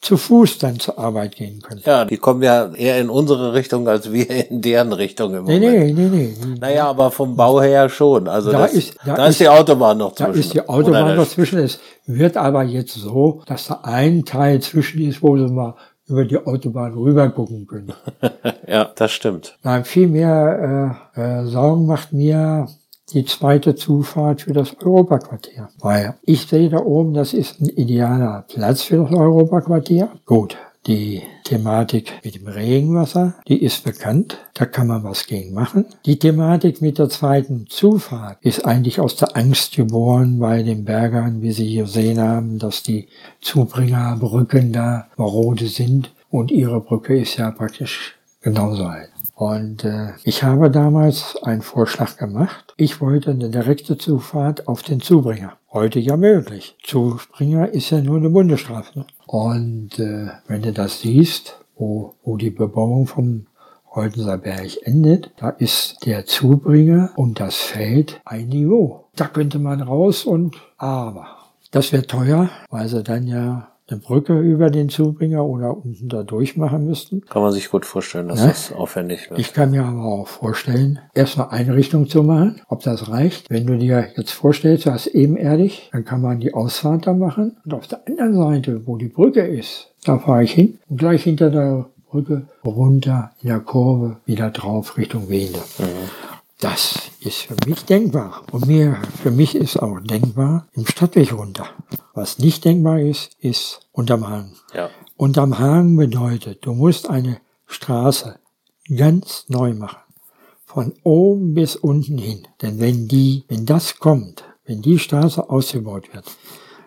[SPEAKER 3] zu Fuß dann zur Arbeit gehen können.
[SPEAKER 2] Ja, die kommen ja eher in unsere Richtung als wir in deren Richtung im
[SPEAKER 3] nee, Moment. Nee, nee, nee.
[SPEAKER 2] Naja, aber vom Bau her schon. Also
[SPEAKER 3] da
[SPEAKER 2] das,
[SPEAKER 3] ist,
[SPEAKER 2] da, da ist, ist, die Autobahn noch
[SPEAKER 3] zwischen. Da ist die Autobahn noch zwischen. Es wird aber jetzt so, dass da ein Teil zwischen ist, wo sie mal über die Autobahn rüber gucken können.
[SPEAKER 2] ja, das stimmt.
[SPEAKER 3] Nein, viel mehr äh, äh, Sorgen macht mir die zweite Zufahrt für das Europaquartier. Weil ich sehe da oben, das ist ein idealer Platz für das Europaquartier. Gut, die Thematik mit dem Regenwasser, die ist bekannt, da kann man was gegen machen. Die Thematik mit der zweiten Zufahrt ist eigentlich aus der Angst geboren bei den Bergern, wie Sie hier sehen haben, dass die Zubringerbrücken da marode sind und ihre Brücke ist ja praktisch genauso alt. Und äh, ich habe damals einen Vorschlag gemacht. Ich wollte eine direkte Zufahrt auf den Zubringer. Heute ja möglich. Zubringer ist ja nur eine Bundesstraße. Und äh, wenn du das siehst, wo, wo die Bebauung vom Holtenser Berg endet, da ist der Zubringer und das Feld ein Niveau. Da könnte man raus und aber. Das wäre teuer, weil sie dann ja eine Brücke über den Zubringer oder unten da durchmachen müssten.
[SPEAKER 2] Kann man sich gut vorstellen, dass ja? das aufwendig wird.
[SPEAKER 3] Ich kann mir aber auch vorstellen, erstmal Einrichtung zu machen, ob das reicht. Wenn du dir jetzt vorstellst, du hast ebenerdig, dann kann man die Ausfahrt da machen. Und auf der anderen Seite, wo die Brücke ist, da fahre ich hin und gleich hinter der Brücke runter in der Kurve wieder drauf Richtung Wende. Mhm. Das ist für mich denkbar. Und mir, für mich ist auch denkbar im Stadtweg runter. Was nicht denkbar ist, ist unterm Hang. Ja. Unterm Hang bedeutet, du musst eine Straße ganz neu machen. Von oben bis unten hin. Denn wenn die, wenn das kommt, wenn die Straße ausgebaut wird,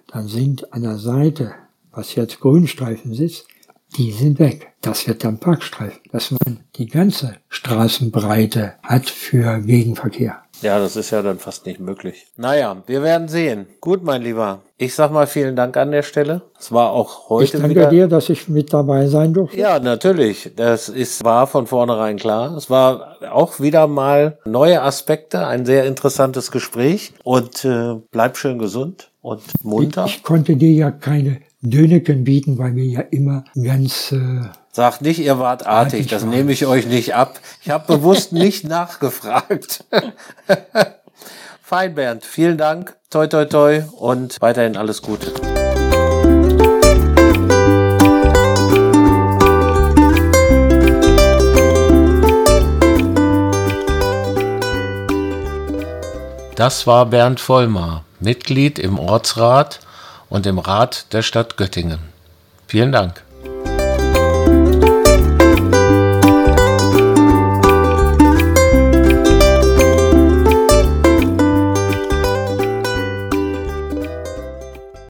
[SPEAKER 3] dann sind an der Seite, was jetzt Grünstreifen sitzt, die sind weg. Das wird dann Parkstreifen, dass man die ganze Straßenbreite hat für Gegenverkehr.
[SPEAKER 2] Ja, das ist ja dann fast nicht möglich. Naja, wir werden sehen. Gut, mein Lieber. Ich sag mal vielen Dank an der Stelle. Es war auch heute
[SPEAKER 3] ich danke
[SPEAKER 2] wieder.
[SPEAKER 3] dir, dass ich mit dabei sein durfte.
[SPEAKER 2] Ja, natürlich. Das ist, war von vornherein klar. Es war auch wieder mal neue Aspekte, ein sehr interessantes Gespräch. Und äh, bleib schön gesund und munter.
[SPEAKER 3] Ich, ich konnte dir ja keine Döneken bieten, weil wir ja immer ganz... Äh,
[SPEAKER 2] Sagt nicht, ihr wart artig, das nehme ich euch nicht ab. Ich habe bewusst nicht nachgefragt. Fein, Bernd. Vielen Dank. Toi, toi, toi und weiterhin alles Gute. Das war Bernd Vollmar, Mitglied im Ortsrat und im Rat der Stadt Göttingen. Vielen Dank.